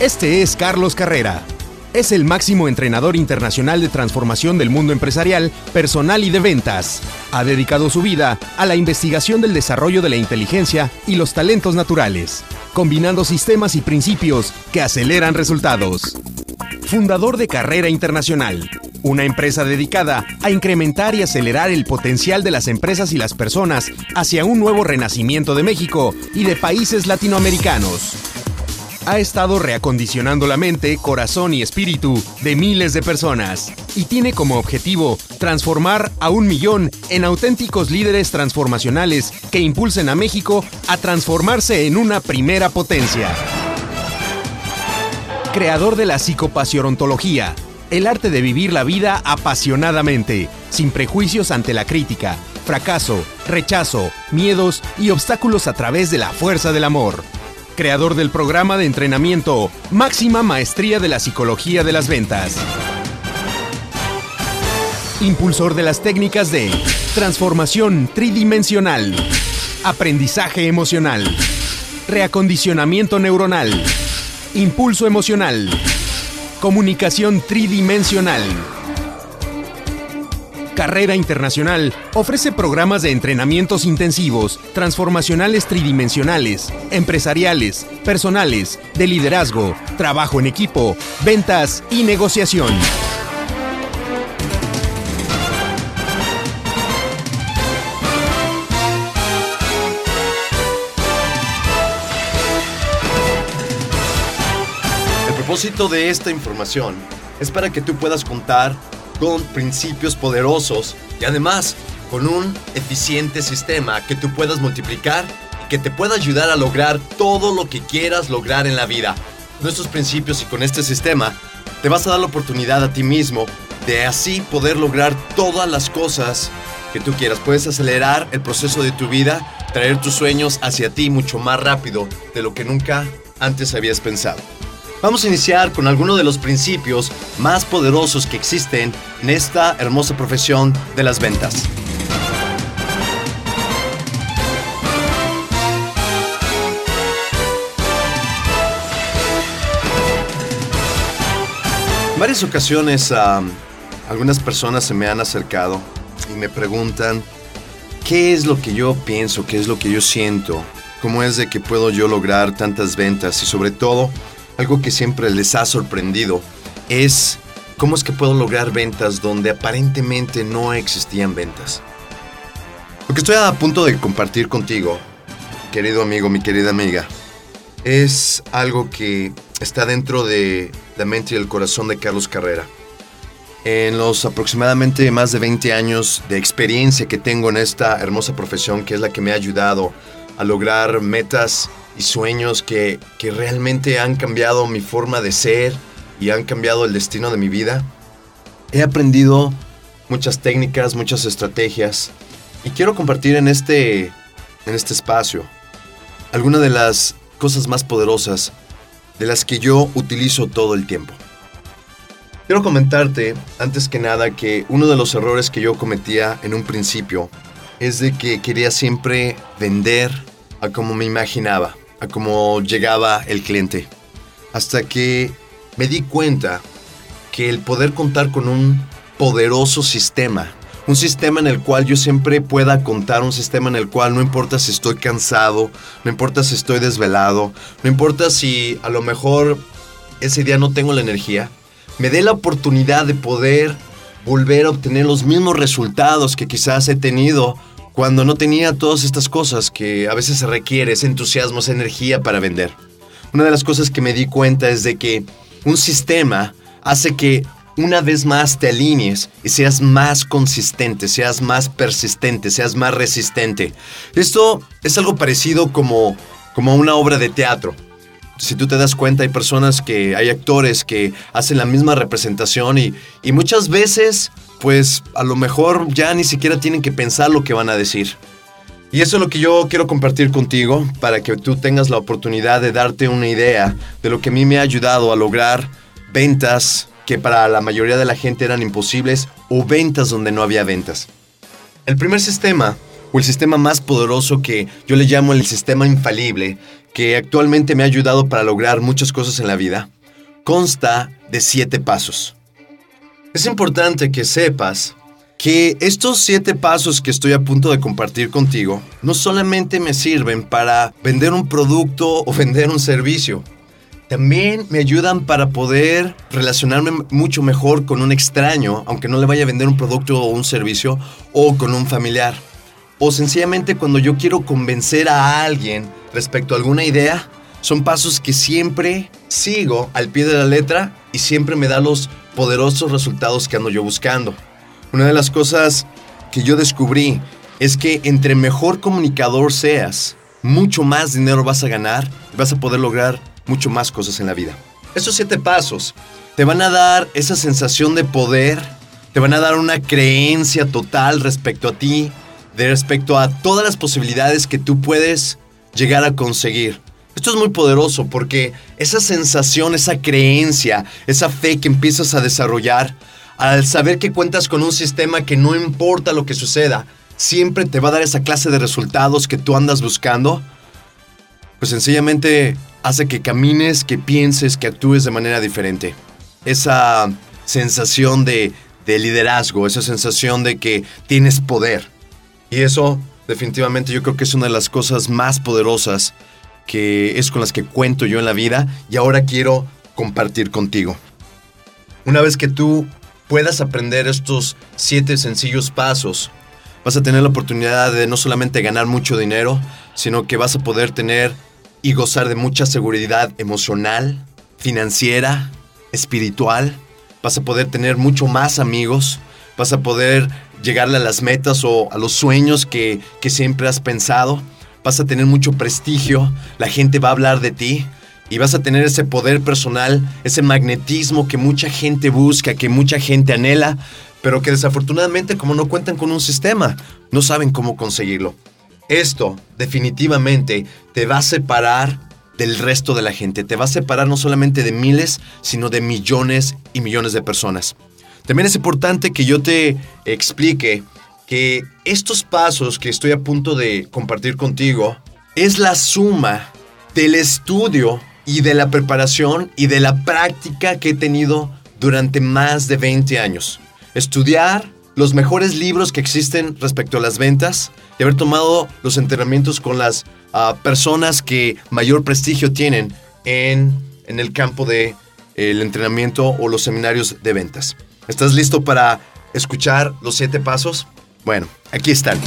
Este es Carlos Carrera. Es el máximo entrenador internacional de transformación del mundo empresarial, personal y de ventas. Ha dedicado su vida a la investigación del desarrollo de la inteligencia y los talentos naturales, combinando sistemas y principios que aceleran resultados. Fundador de Carrera Internacional, una empresa dedicada a incrementar y acelerar el potencial de las empresas y las personas hacia un nuevo renacimiento de México y de países latinoamericanos. Ha estado reacondicionando la mente, corazón y espíritu de miles de personas y tiene como objetivo transformar a un millón en auténticos líderes transformacionales que impulsen a México a transformarse en una primera potencia. Creador de la psicopaciontología, el arte de vivir la vida apasionadamente, sin prejuicios ante la crítica, fracaso, rechazo, miedos y obstáculos a través de la fuerza del amor. Creador del programa de entrenamiento Máxima Maestría de la Psicología de las Ventas. Impulsor de las técnicas de transformación tridimensional, aprendizaje emocional, reacondicionamiento neuronal, impulso emocional, Comunicación tridimensional. Carrera Internacional ofrece programas de entrenamientos intensivos, transformacionales tridimensionales, empresariales, personales, de liderazgo, trabajo en equipo, ventas y negociación. propósito de esta información es para que tú puedas contar con principios poderosos y además con un eficiente sistema que tú puedas multiplicar y que te pueda ayudar a lograr todo lo que quieras lograr en la vida. Nuestros principios y con este sistema te vas a dar la oportunidad a ti mismo de así poder lograr todas las cosas que tú quieras. Puedes acelerar el proceso de tu vida, traer tus sueños hacia ti mucho más rápido de lo que nunca antes habías pensado. Vamos a iniciar con algunos de los principios más poderosos que existen en esta hermosa profesión de las ventas. En varias ocasiones algunas personas se me han acercado y me preguntan qué es lo que yo pienso, qué es lo que yo siento, cómo es de que puedo yo lograr tantas ventas y sobre todo algo que siempre les ha sorprendido es cómo es que puedo lograr ventas donde aparentemente no existían ventas. Lo que estoy a punto de compartir contigo, querido amigo, mi querida amiga, es algo que está dentro de la mente y el corazón de Carlos Carrera. En los aproximadamente más de 20 años de experiencia que tengo en esta hermosa profesión, que es la que me ha ayudado a lograr metas y sueños que, que realmente han cambiado mi forma de ser y han cambiado el destino de mi vida. He aprendido muchas técnicas, muchas estrategias y quiero compartir en este, en este espacio algunas de las cosas más poderosas de las que yo utilizo todo el tiempo. Quiero comentarte, antes que nada, que uno de los errores que yo cometía en un principio es de que quería siempre vender a como me imaginaba a cómo llegaba el cliente. Hasta que me di cuenta que el poder contar con un poderoso sistema, un sistema en el cual yo siempre pueda contar, un sistema en el cual no importa si estoy cansado, no importa si estoy desvelado, no importa si a lo mejor ese día no tengo la energía, me dé la oportunidad de poder volver a obtener los mismos resultados que quizás he tenido cuando no tenía todas estas cosas que a veces se requiere, ese entusiasmo, esa energía para vender. Una de las cosas que me di cuenta es de que un sistema hace que una vez más te alinees y seas más consistente, seas más persistente, seas más resistente. Esto es algo parecido como, como una obra de teatro. Si tú te das cuenta, hay personas que, hay actores que hacen la misma representación y, y muchas veces pues a lo mejor ya ni siquiera tienen que pensar lo que van a decir. Y eso es lo que yo quiero compartir contigo para que tú tengas la oportunidad de darte una idea de lo que a mí me ha ayudado a lograr ventas que para la mayoría de la gente eran imposibles o ventas donde no había ventas. El primer sistema o el sistema más poderoso que yo le llamo el sistema infalible, que actualmente me ha ayudado para lograr muchas cosas en la vida, consta de siete pasos. Es importante que sepas que estos siete pasos que estoy a punto de compartir contigo no solamente me sirven para vender un producto o vender un servicio, también me ayudan para poder relacionarme mucho mejor con un extraño, aunque no le vaya a vender un producto o un servicio, o con un familiar. O sencillamente cuando yo quiero convencer a alguien respecto a alguna idea, son pasos que siempre sigo al pie de la letra y siempre me da los poderosos resultados que ando yo buscando. Una de las cosas que yo descubrí es que entre mejor comunicador seas, mucho más dinero vas a ganar y vas a poder lograr mucho más cosas en la vida. Estos siete pasos te van a dar esa sensación de poder, te van a dar una creencia total respecto a ti, de respecto a todas las posibilidades que tú puedes llegar a conseguir. Esto es muy poderoso porque esa sensación, esa creencia, esa fe que empiezas a desarrollar, al saber que cuentas con un sistema que no importa lo que suceda, siempre te va a dar esa clase de resultados que tú andas buscando, pues sencillamente hace que camines, que pienses, que actúes de manera diferente. Esa sensación de, de liderazgo, esa sensación de que tienes poder. Y eso definitivamente yo creo que es una de las cosas más poderosas que es con las que cuento yo en la vida y ahora quiero compartir contigo. Una vez que tú puedas aprender estos siete sencillos pasos, vas a tener la oportunidad de no solamente ganar mucho dinero, sino que vas a poder tener y gozar de mucha seguridad emocional, financiera, espiritual. Vas a poder tener mucho más amigos, vas a poder llegarle a las metas o a los sueños que, que siempre has pensado, vas a tener mucho prestigio, la gente va a hablar de ti, y vas a tener ese poder personal, ese magnetismo que mucha gente busca, que mucha gente anhela, pero que desafortunadamente como no cuentan con un sistema, no saben cómo conseguirlo. Esto definitivamente te va a separar del resto de la gente, te va a separar no solamente de miles, sino de millones y millones de personas. También es importante que yo te explique que estos pasos que estoy a punto de compartir contigo es la suma del estudio y de la preparación y de la práctica que he tenido durante más de 20 años. Estudiar los mejores libros que existen respecto a las ventas y haber tomado los entrenamientos con las ah, personas que mayor prestigio tienen en, en el campo del el entrenamiento o los seminarios de ventas. ¿Estás listo para escuchar los siete pasos? Bueno, aquí están.